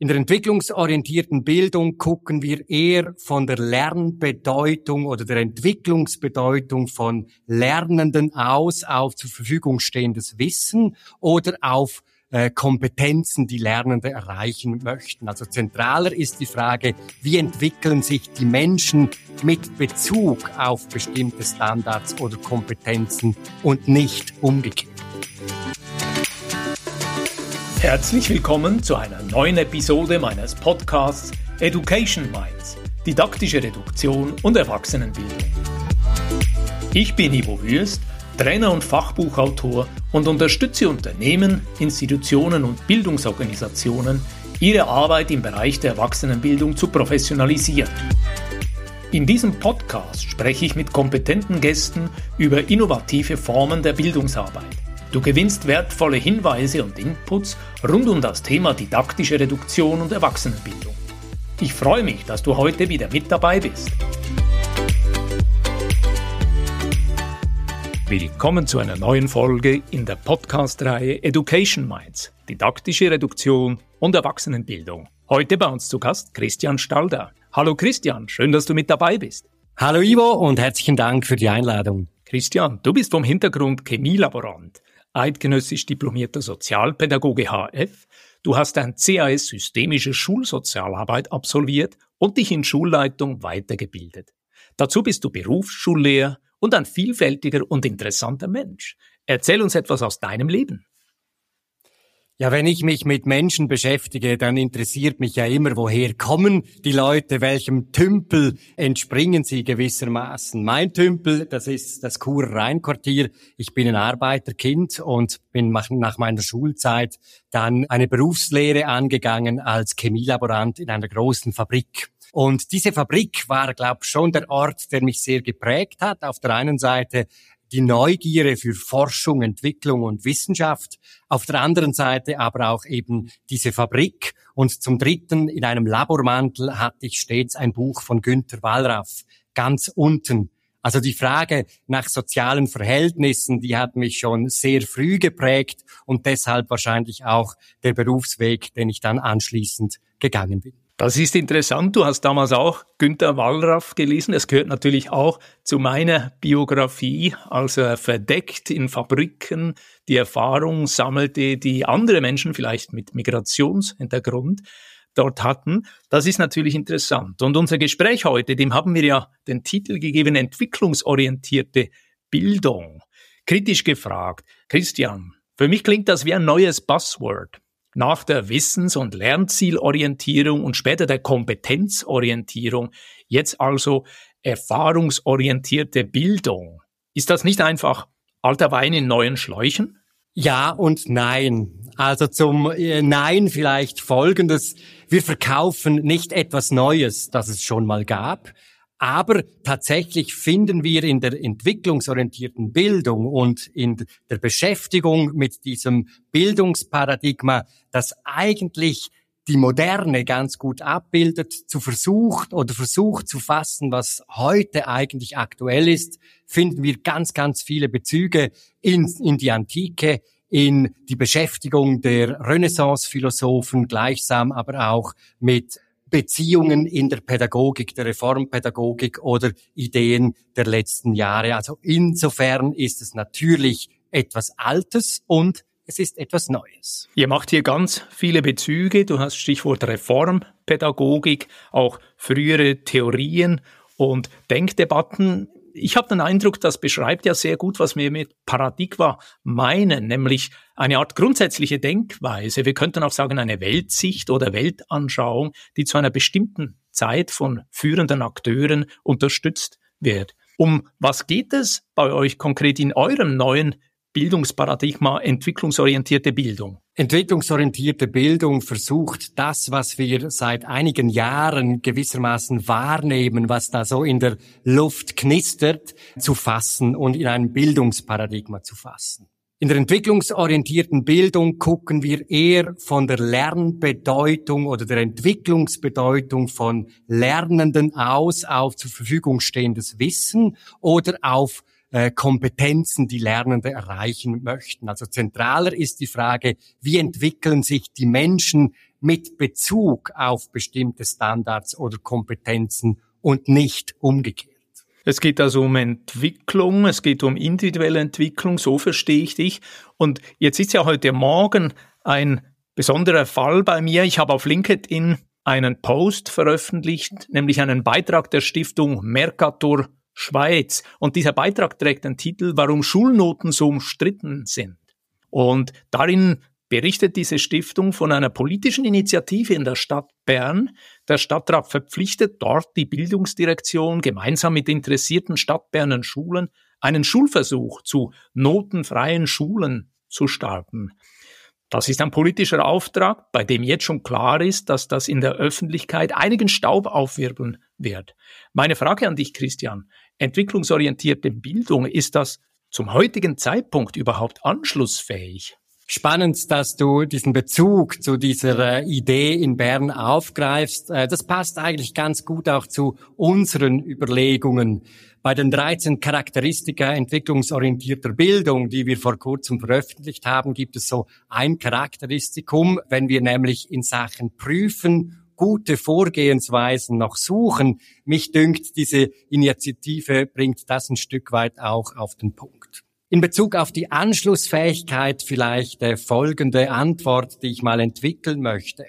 In der entwicklungsorientierten Bildung gucken wir eher von der Lernbedeutung oder der Entwicklungsbedeutung von Lernenden aus auf zur Verfügung stehendes Wissen oder auf äh, Kompetenzen, die Lernende erreichen möchten. Also zentraler ist die Frage, wie entwickeln sich die Menschen mit Bezug auf bestimmte Standards oder Kompetenzen und nicht umgekehrt. Herzlich willkommen zu einer neuen Episode meines Podcasts Education Minds, didaktische Reduktion und Erwachsenenbildung. Ich bin Ivo Würst, Trainer und Fachbuchautor und unterstütze Unternehmen, Institutionen und Bildungsorganisationen, ihre Arbeit im Bereich der Erwachsenenbildung zu professionalisieren. In diesem Podcast spreche ich mit kompetenten Gästen über innovative Formen der Bildungsarbeit. Du gewinnst wertvolle Hinweise und Inputs rund um das Thema didaktische Reduktion und Erwachsenenbildung. Ich freue mich, dass du heute wieder mit dabei bist. Willkommen zu einer neuen Folge in der Podcast-Reihe Education Minds, didaktische Reduktion und Erwachsenenbildung. Heute bei uns zu Gast Christian Stalder. Hallo Christian, schön, dass du mit dabei bist. Hallo Ivo und herzlichen Dank für die Einladung. Christian, du bist vom Hintergrund Chemielaborant eidgenössisch diplomierter Sozialpädagoge HF. Du hast ein CAS Systemische Schulsozialarbeit absolviert und dich in Schulleitung weitergebildet. Dazu bist du Berufsschullehrer und ein vielfältiger und interessanter Mensch. Erzähl uns etwas aus deinem Leben. Ja, wenn ich mich mit Menschen beschäftige, dann interessiert mich ja immer, woher kommen die Leute, welchem Tümpel entspringen sie gewissermaßen. Mein Tümpel, das ist das Churer Rheinquartier. Ich bin ein Arbeiterkind und bin nach meiner Schulzeit dann eine Berufslehre angegangen als Chemielaborant in einer großen Fabrik. Und diese Fabrik war, glaube ich, schon der Ort, der mich sehr geprägt hat. Auf der einen Seite die Neugierde für Forschung, Entwicklung und Wissenschaft, auf der anderen Seite aber auch eben diese Fabrik und zum Dritten in einem Labormantel hatte ich stets ein Buch von Günter Wallraff, ganz unten. Also die Frage nach sozialen Verhältnissen, die hat mich schon sehr früh geprägt und deshalb wahrscheinlich auch der Berufsweg, den ich dann anschließend gegangen bin. Das ist interessant. Du hast damals auch Günter Wallraff gelesen. Es gehört natürlich auch zu meiner Biografie, als er verdeckt in Fabriken die Erfahrung sammelte, die andere Menschen vielleicht mit Migrationshintergrund dort hatten. Das ist natürlich interessant. Und unser Gespräch heute, dem haben wir ja den Titel gegeben, entwicklungsorientierte Bildung. Kritisch gefragt, Christian, für mich klingt das wie ein neues Buzzword nach der Wissens- und Lernzielorientierung und später der Kompetenzorientierung jetzt also erfahrungsorientierte Bildung. Ist das nicht einfach alter Wein in neuen Schläuchen? Ja und nein. Also zum äh, Nein vielleicht Folgendes. Wir verkaufen nicht etwas Neues, das es schon mal gab, aber tatsächlich finden wir in der entwicklungsorientierten Bildung und in der Beschäftigung mit diesem Bildungsparadigma, das eigentlich die Moderne ganz gut abbildet, zu versucht oder versucht zu fassen, was heute eigentlich aktuell ist, finden wir ganz, ganz viele Bezüge in, in die Antike, in die Beschäftigung der Renaissance-Philosophen, gleichsam aber auch mit Beziehungen in der Pädagogik, der Reformpädagogik oder Ideen der letzten Jahre. Also insofern ist es natürlich etwas Altes und es ist etwas Neues. Ihr macht hier ganz viele Bezüge. Du hast Stichwort Reformpädagogik, auch frühere Theorien und Denkdebatten ich habe den Eindruck, das beschreibt ja sehr gut, was wir mit Paradigma meinen, nämlich eine Art grundsätzliche Denkweise. Wir könnten auch sagen, eine Weltsicht oder Weltanschauung, die zu einer bestimmten Zeit von führenden Akteuren unterstützt wird. Um was geht es bei euch konkret in eurem neuen Bildungsparadigma entwicklungsorientierte Bildung? Entwicklungsorientierte Bildung versucht das, was wir seit einigen Jahren gewissermaßen wahrnehmen, was da so in der Luft knistert, zu fassen und in ein Bildungsparadigma zu fassen. In der entwicklungsorientierten Bildung gucken wir eher von der Lernbedeutung oder der Entwicklungsbedeutung von Lernenden aus auf zur Verfügung stehendes Wissen oder auf äh, Kompetenzen die Lernende erreichen möchten. Also zentraler ist die Frage, wie entwickeln sich die Menschen mit Bezug auf bestimmte Standards oder Kompetenzen und nicht umgekehrt. Es geht also um Entwicklung, es geht um individuelle Entwicklung, so verstehe ich dich. Und jetzt ist ja heute Morgen ein besonderer Fall bei mir. Ich habe auf LinkedIn einen Post veröffentlicht, nämlich einen Beitrag der Stiftung Mercator Schweiz. Und dieser Beitrag trägt den Titel Warum Schulnoten so umstritten sind. Und darin berichtet diese Stiftung von einer politischen Initiative in der Stadt Bern. Der Stadtrat verpflichtet dort die Bildungsdirektion gemeinsam mit interessierten Stadtberner Schulen einen Schulversuch zu notenfreien Schulen zu starten. Das ist ein politischer Auftrag, bei dem jetzt schon klar ist, dass das in der Öffentlichkeit einigen Staub aufwirbeln wird. Meine Frage an dich, Christian. Entwicklungsorientierte Bildung, ist das zum heutigen Zeitpunkt überhaupt anschlussfähig? Spannend, dass du diesen Bezug zu dieser Idee in Bern aufgreifst. Äh, das passt eigentlich ganz gut auch zu unseren Überlegungen. Bei den 13 Charakteristika entwicklungsorientierter Bildung, die wir vor kurzem veröffentlicht haben, gibt es so ein Charakteristikum, wenn wir nämlich in Sachen prüfen gute Vorgehensweisen noch suchen. Mich dünkt, diese Initiative bringt das ein Stück weit auch auf den Punkt. In Bezug auf die Anschlussfähigkeit vielleicht folgende Antwort, die ich mal entwickeln möchte.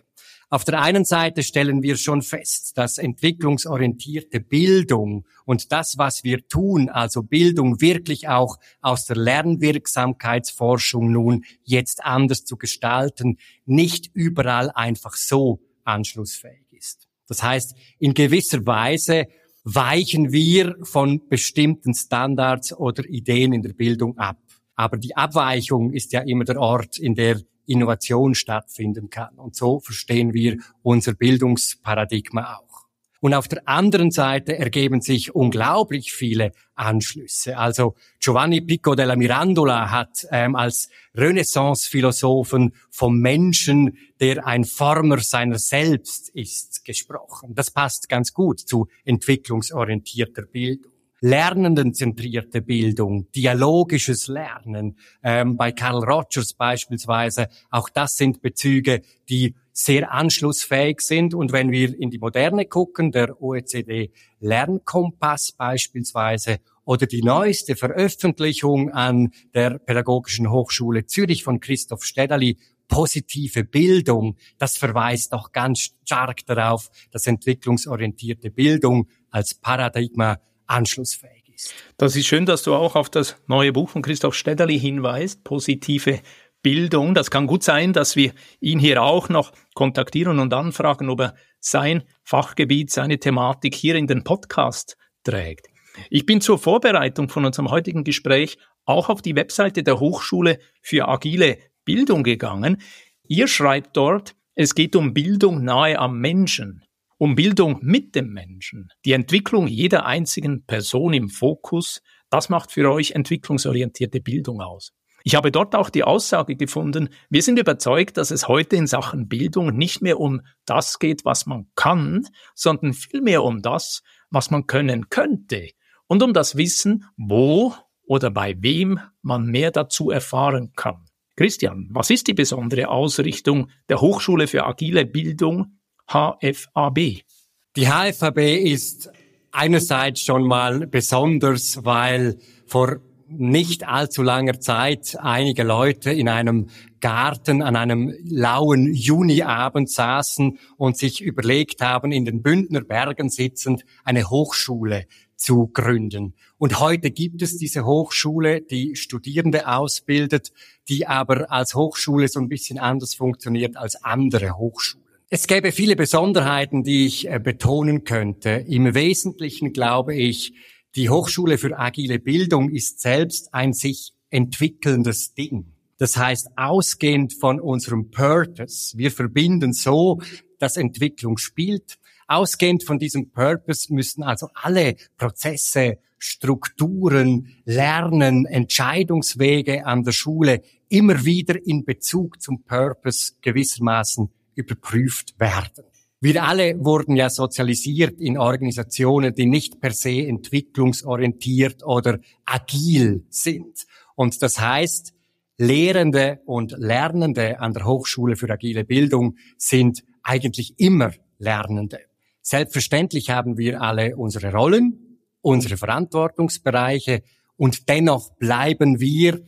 Auf der einen Seite stellen wir schon fest, dass entwicklungsorientierte Bildung und das, was wir tun, also Bildung wirklich auch aus der Lernwirksamkeitsforschung nun jetzt anders zu gestalten, nicht überall einfach so anschlussfähig ist. Das heißt, in gewisser Weise weichen wir von bestimmten Standards oder Ideen in der Bildung ab. Aber die Abweichung ist ja immer der Ort, in der Innovation stattfinden kann. Und so verstehen wir unser Bildungsparadigma auch. Und auf der anderen Seite ergeben sich unglaublich viele Anschlüsse. Also Giovanni Pico della Mirandola hat ähm, als Renaissance-Philosophen vom Menschen, der ein Former seiner selbst ist, gesprochen. Das passt ganz gut zu entwicklungsorientierter Bildung lernendenzentrierte Bildung, dialogisches Lernen, ähm, bei Carl Rogers beispielsweise, auch das sind Bezüge, die sehr anschlussfähig sind. Und wenn wir in die Moderne gucken, der OECD Lernkompass beispielsweise oder die neueste Veröffentlichung an der Pädagogischen Hochschule Zürich von Christoph Stedali, positive Bildung, das verweist doch ganz stark darauf, dass entwicklungsorientierte Bildung als Paradigma anschlussfähig ist. Das ist schön, dass du auch auf das neue Buch von Christoph Stedderli hinweist, positive Bildung. Das kann gut sein, dass wir ihn hier auch noch kontaktieren und anfragen, ob er sein Fachgebiet, seine Thematik hier in den Podcast trägt. Ich bin zur Vorbereitung von unserem heutigen Gespräch auch auf die Webseite der Hochschule für agile Bildung gegangen. Ihr schreibt dort, es geht um Bildung nahe am Menschen um Bildung mit dem Menschen, die Entwicklung jeder einzigen Person im Fokus, das macht für euch entwicklungsorientierte Bildung aus. Ich habe dort auch die Aussage gefunden, wir sind überzeugt, dass es heute in Sachen Bildung nicht mehr um das geht, was man kann, sondern vielmehr um das, was man können könnte und um das Wissen, wo oder bei wem man mehr dazu erfahren kann. Christian, was ist die besondere Ausrichtung der Hochschule für agile Bildung HFAB? Die HFAB ist einerseits schon mal besonders, weil vor nicht allzu langer Zeit einige Leute in einem Garten an einem lauen Juniabend saßen und sich überlegt haben, in den Bündner Bergen sitzend eine Hochschule zu gründen. Und heute gibt es diese Hochschule, die Studierende ausbildet, die aber als Hochschule so ein bisschen anders funktioniert als andere Hochschulen. Es gäbe viele Besonderheiten, die ich äh, betonen könnte. Im Wesentlichen glaube ich, die Hochschule für agile Bildung ist selbst ein sich entwickelndes Ding. Das heißt, ausgehend von unserem Purpose, wir verbinden so, dass Entwicklung spielt. Ausgehend von diesem Purpose müssen also alle Prozesse, Strukturen, Lernen, Entscheidungswege an der Schule immer wieder in Bezug zum Purpose gewissermaßen überprüft werden. Wir alle wurden ja sozialisiert in Organisationen, die nicht per se entwicklungsorientiert oder agil sind. Und das heißt, Lehrende und Lernende an der Hochschule für agile Bildung sind eigentlich immer Lernende. Selbstverständlich haben wir alle unsere Rollen, unsere Verantwortungsbereiche und dennoch bleiben wir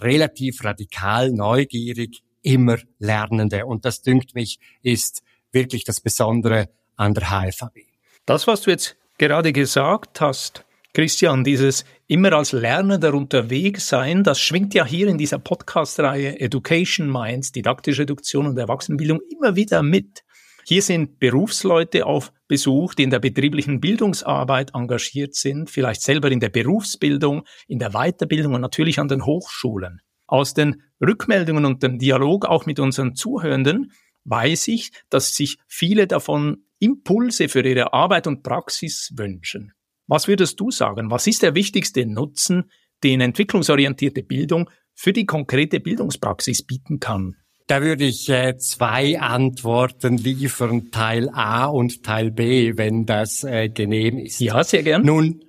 relativ radikal neugierig immer Lernende. Und das dünkt mich ist wirklich das Besondere an der HFAB. Das, was du jetzt gerade gesagt hast, Christian, dieses immer als Lernender unterwegs sein, das schwingt ja hier in dieser Podcast-Reihe Education Minds, didaktische Reduktion und Erwachsenenbildung immer wieder mit. Hier sind Berufsleute auf Besuch, die in der betrieblichen Bildungsarbeit engagiert sind, vielleicht selber in der Berufsbildung, in der Weiterbildung und natürlich an den Hochschulen. Aus den Rückmeldungen und dem Dialog auch mit unseren Zuhörenden weiß ich, dass sich viele davon Impulse für ihre Arbeit und Praxis wünschen. Was würdest du sagen? Was ist der wichtigste Nutzen, den entwicklungsorientierte Bildung für die konkrete Bildungspraxis bieten kann? Da würde ich äh, zwei Antworten liefern, Teil A und Teil B, wenn das äh, genehm ist. Ja, sehr gern. Nun,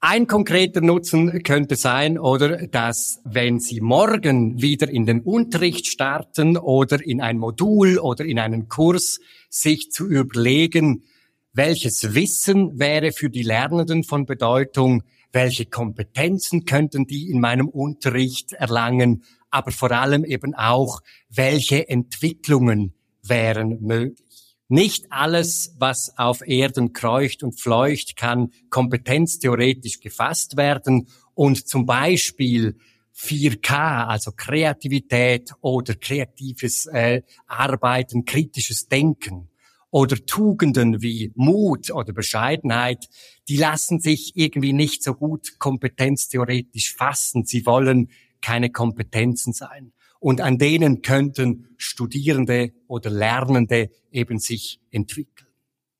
ein konkreter Nutzen könnte sein, oder, dass wenn Sie morgen wieder in den Unterricht starten oder in ein Modul oder in einen Kurs, sich zu überlegen, welches Wissen wäre für die Lernenden von Bedeutung, welche Kompetenzen könnten die in meinem Unterricht erlangen, aber vor allem eben auch, welche Entwicklungen wären möglich. Nicht alles, was auf Erden kreucht und fleucht, kann kompetenztheoretisch gefasst werden und zum Beispiel 4K, also Kreativität oder kreatives äh, Arbeiten, kritisches Denken oder Tugenden wie Mut oder Bescheidenheit, die lassen sich irgendwie nicht so gut kompetenztheoretisch fassen. Sie wollen keine Kompetenzen sein. Und an denen könnten Studierende oder Lernende eben sich entwickeln.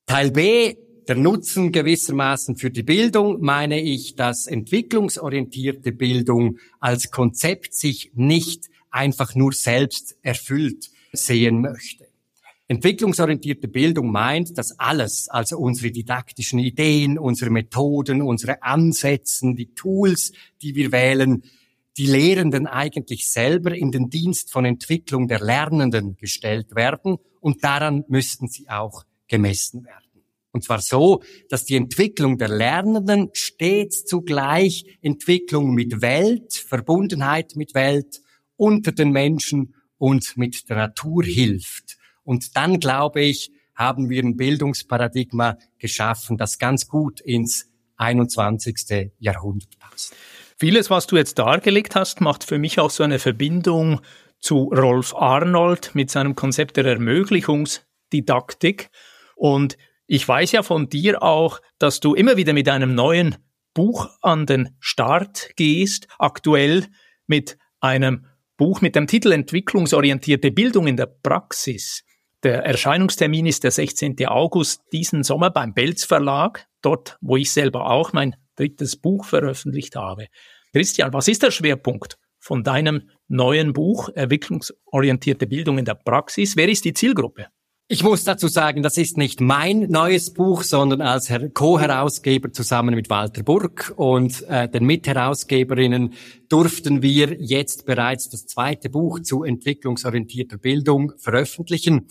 Teil B, der Nutzen gewissermaßen für die Bildung, meine ich, dass entwicklungsorientierte Bildung als Konzept sich nicht einfach nur selbst erfüllt sehen möchte. Entwicklungsorientierte Bildung meint, dass alles, also unsere didaktischen Ideen, unsere Methoden, unsere Ansätze, die Tools, die wir wählen, die Lehrenden eigentlich selber in den Dienst von Entwicklung der Lernenden gestellt werden und daran müssten sie auch gemessen werden. Und zwar so, dass die Entwicklung der Lernenden stets zugleich Entwicklung mit Welt, Verbundenheit mit Welt, unter den Menschen und mit der Natur hilft. Und dann, glaube ich, haben wir ein Bildungsparadigma geschaffen, das ganz gut ins 21. Jahrhundert passt. Vieles, was du jetzt dargelegt hast, macht für mich auch so eine Verbindung zu Rolf Arnold mit seinem Konzept der Ermöglichungsdidaktik. Und ich weiß ja von dir auch, dass du immer wieder mit einem neuen Buch an den Start gehst, aktuell mit einem Buch mit dem Titel Entwicklungsorientierte Bildung in der Praxis. Der Erscheinungstermin ist der 16. August diesen Sommer beim Belz Verlag, dort, wo ich selber auch mein drittes Buch veröffentlicht habe. Christian, was ist der Schwerpunkt von deinem neuen Buch Entwicklungsorientierte Bildung in der Praxis? Wer ist die Zielgruppe? Ich muss dazu sagen, das ist nicht mein neues Buch, sondern als Co-Herausgeber zusammen mit Walter Burg und äh, den Mitherausgeberinnen durften wir jetzt bereits das zweite Buch zu entwicklungsorientierter Bildung veröffentlichen.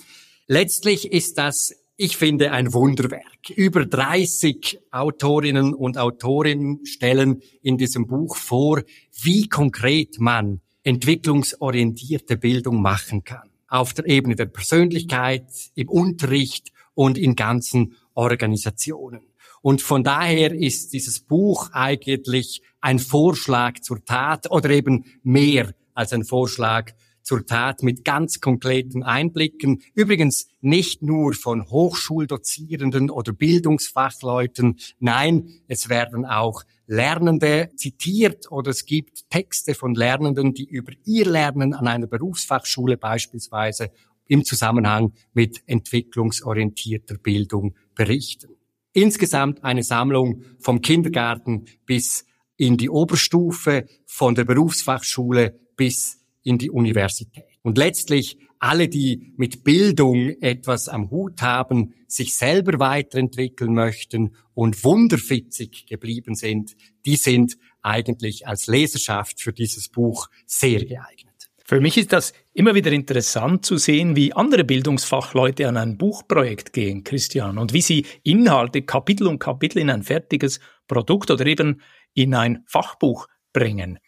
Letztlich ist das ich finde ein Wunderwerk. Über 30 Autorinnen und Autorinnen stellen in diesem Buch vor, wie konkret man entwicklungsorientierte Bildung machen kann. Auf der Ebene der Persönlichkeit, im Unterricht und in ganzen Organisationen. Und von daher ist dieses Buch eigentlich ein Vorschlag zur Tat oder eben mehr als ein Vorschlag zur Tat mit ganz konkreten Einblicken. Übrigens nicht nur von Hochschuldozierenden oder Bildungsfachleuten. Nein, es werden auch Lernende zitiert oder es gibt Texte von Lernenden, die über ihr Lernen an einer Berufsfachschule beispielsweise im Zusammenhang mit entwicklungsorientierter Bildung berichten. Insgesamt eine Sammlung vom Kindergarten bis in die Oberstufe, von der Berufsfachschule bis in die Universität. Und letztlich alle, die mit Bildung etwas am Hut haben, sich selber weiterentwickeln möchten und wunderfitzig geblieben sind, die sind eigentlich als Leserschaft für dieses Buch sehr geeignet. Für mich ist das immer wieder interessant zu sehen, wie andere Bildungsfachleute an ein Buchprojekt gehen, Christian, und wie sie Inhalte Kapitel um Kapitel in ein fertiges Produkt oder eben in ein Fachbuch bringen.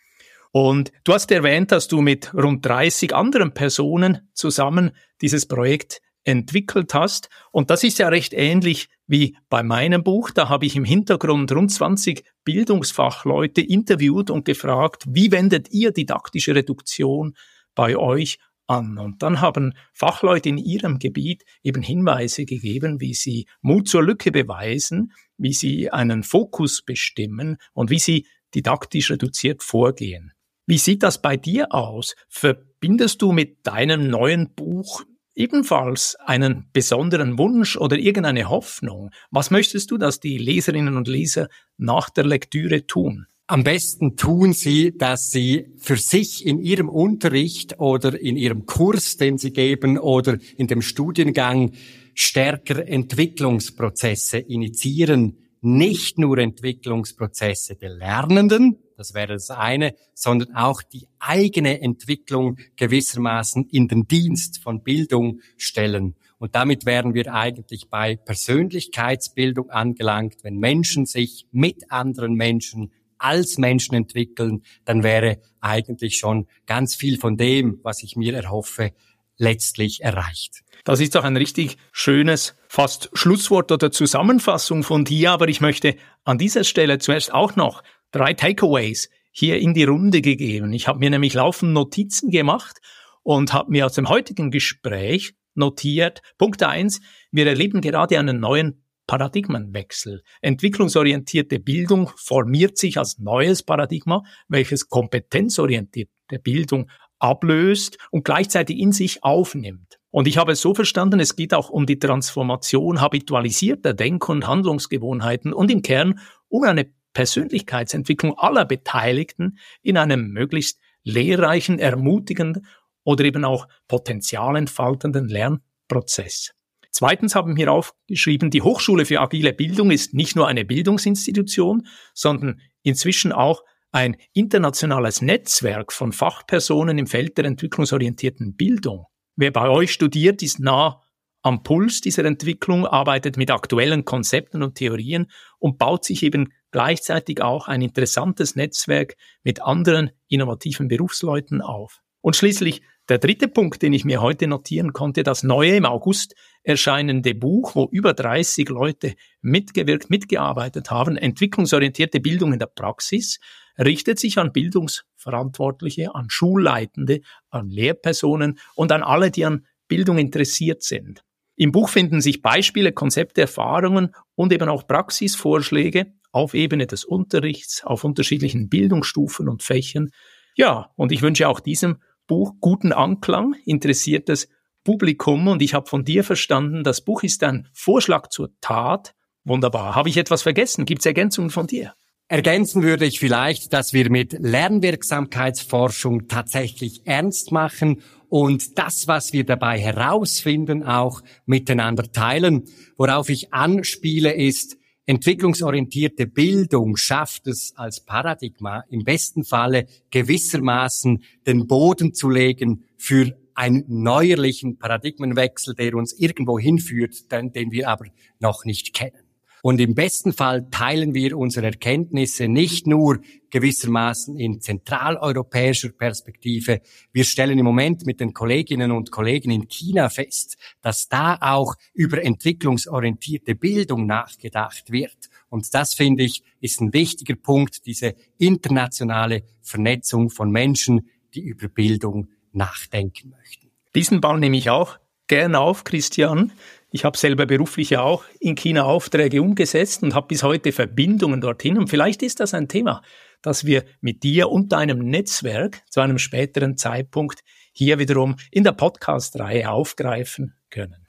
Und du hast erwähnt, dass du mit rund 30 anderen Personen zusammen dieses Projekt entwickelt hast. Und das ist ja recht ähnlich wie bei meinem Buch. Da habe ich im Hintergrund rund 20 Bildungsfachleute interviewt und gefragt, wie wendet ihr didaktische Reduktion bei euch an? Und dann haben Fachleute in ihrem Gebiet eben Hinweise gegeben, wie sie Mut zur Lücke beweisen, wie sie einen Fokus bestimmen und wie sie didaktisch reduziert vorgehen. Wie sieht das bei dir aus? Verbindest du mit deinem neuen Buch ebenfalls einen besonderen Wunsch oder irgendeine Hoffnung? Was möchtest du, dass die Leserinnen und Leser nach der Lektüre tun? Am besten tun Sie, dass Sie für sich in Ihrem Unterricht oder in Ihrem Kurs, den Sie geben, oder in dem Studiengang stärker Entwicklungsprozesse initiieren. Nicht nur Entwicklungsprozesse der Lernenden, das wäre das eine, sondern auch die eigene Entwicklung gewissermaßen in den Dienst von Bildung stellen. Und damit wären wir eigentlich bei Persönlichkeitsbildung angelangt. Wenn Menschen sich mit anderen Menschen als Menschen entwickeln, dann wäre eigentlich schon ganz viel von dem, was ich mir erhoffe, letztlich erreicht. Das ist doch ein richtig schönes, fast Schlusswort oder Zusammenfassung von dir, aber ich möchte an dieser Stelle zuerst auch noch drei Takeaways hier in die Runde gegeben. Ich habe mir nämlich laufend Notizen gemacht und habe mir aus dem heutigen Gespräch notiert. Punkt eins: Wir erleben gerade einen neuen Paradigmenwechsel. Entwicklungsorientierte Bildung formiert sich als neues Paradigma, welches kompetenzorientierte Bildung ablöst und gleichzeitig in sich aufnimmt. Und ich habe es so verstanden, es geht auch um die Transformation habitualisierter Denk- und Handlungsgewohnheiten und im Kern um eine Persönlichkeitsentwicklung aller Beteiligten in einem möglichst lehrreichen, ermutigenden oder eben auch potenzialentfaltenden Lernprozess. Zweitens haben wir aufgeschrieben, die Hochschule für agile Bildung ist nicht nur eine Bildungsinstitution, sondern inzwischen auch ein internationales Netzwerk von Fachpersonen im Feld der entwicklungsorientierten Bildung. Wer bei euch studiert, ist nah am Puls dieser Entwicklung, arbeitet mit aktuellen Konzepten und Theorien und baut sich eben gleichzeitig auch ein interessantes Netzwerk mit anderen innovativen Berufsleuten auf. Und schließlich der dritte Punkt, den ich mir heute notieren konnte, das neue im August erscheinende Buch, wo über 30 Leute mitgewirkt, mitgearbeitet haben, entwicklungsorientierte Bildung in der Praxis, richtet sich an Bildungsverantwortliche, an Schulleitende, an Lehrpersonen und an alle, die an Bildung interessiert sind. Im Buch finden sich Beispiele, Konzepte, Erfahrungen und eben auch Praxisvorschläge auf Ebene des Unterrichts, auf unterschiedlichen Bildungsstufen und Fächern. Ja, und ich wünsche auch diesem Buch guten Anklang, interessiertes Publikum und ich habe von dir verstanden, das Buch ist ein Vorschlag zur Tat. Wunderbar. Habe ich etwas vergessen? Gibt es Ergänzungen von dir? Ergänzen würde ich vielleicht, dass wir mit Lernwirksamkeitsforschung tatsächlich ernst machen und das, was wir dabei herausfinden, auch miteinander teilen. Worauf ich anspiele, ist, entwicklungsorientierte Bildung schafft es als Paradigma im besten Falle gewissermaßen den Boden zu legen für einen neuerlichen Paradigmenwechsel, der uns irgendwo hinführt, den, den wir aber noch nicht kennen. Und im besten Fall teilen wir unsere Erkenntnisse nicht nur gewissermaßen in zentraleuropäischer Perspektive. Wir stellen im Moment mit den Kolleginnen und Kollegen in China fest, dass da auch über entwicklungsorientierte Bildung nachgedacht wird. Und das finde ich ist ein wichtiger Punkt, diese internationale Vernetzung von Menschen, die über Bildung nachdenken möchten. Diesen Ball nehme ich auch gern auf, Christian. Ich habe selber beruflich ja auch in China Aufträge umgesetzt und habe bis heute Verbindungen dorthin. Und vielleicht ist das ein Thema, das wir mit dir und deinem Netzwerk zu einem späteren Zeitpunkt hier wiederum in der Podcast-Reihe aufgreifen können.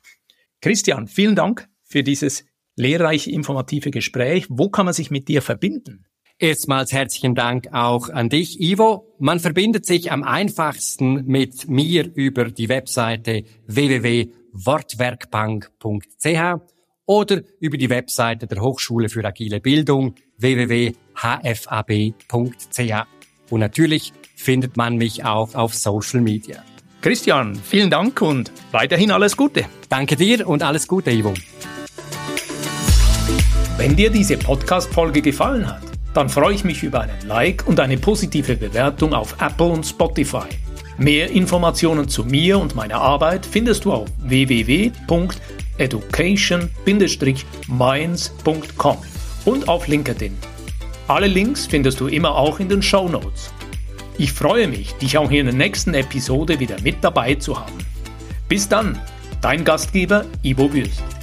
Christian, vielen Dank für dieses lehrreiche, informative Gespräch. Wo kann man sich mit dir verbinden? Erstmals herzlichen Dank auch an dich, Ivo. Man verbindet sich am einfachsten mit mir über die Webseite www wortwerkbank.ch oder über die Webseite der Hochschule für agile Bildung www.hfab.ch. Und natürlich findet man mich auch auf Social Media. Christian, vielen Dank und weiterhin alles Gute. Danke dir und alles Gute, Ivo. Wenn dir diese Podcast-Folge gefallen hat, dann freue ich mich über einen Like und eine positive Bewertung auf Apple und Spotify. Mehr Informationen zu mir und meiner Arbeit findest du auf www.education-minds.com und auf LinkedIn. Alle Links findest du immer auch in den Show Notes. Ich freue mich, dich auch in der nächsten Episode wieder mit dabei zu haben. Bis dann, dein Gastgeber Ivo Würst.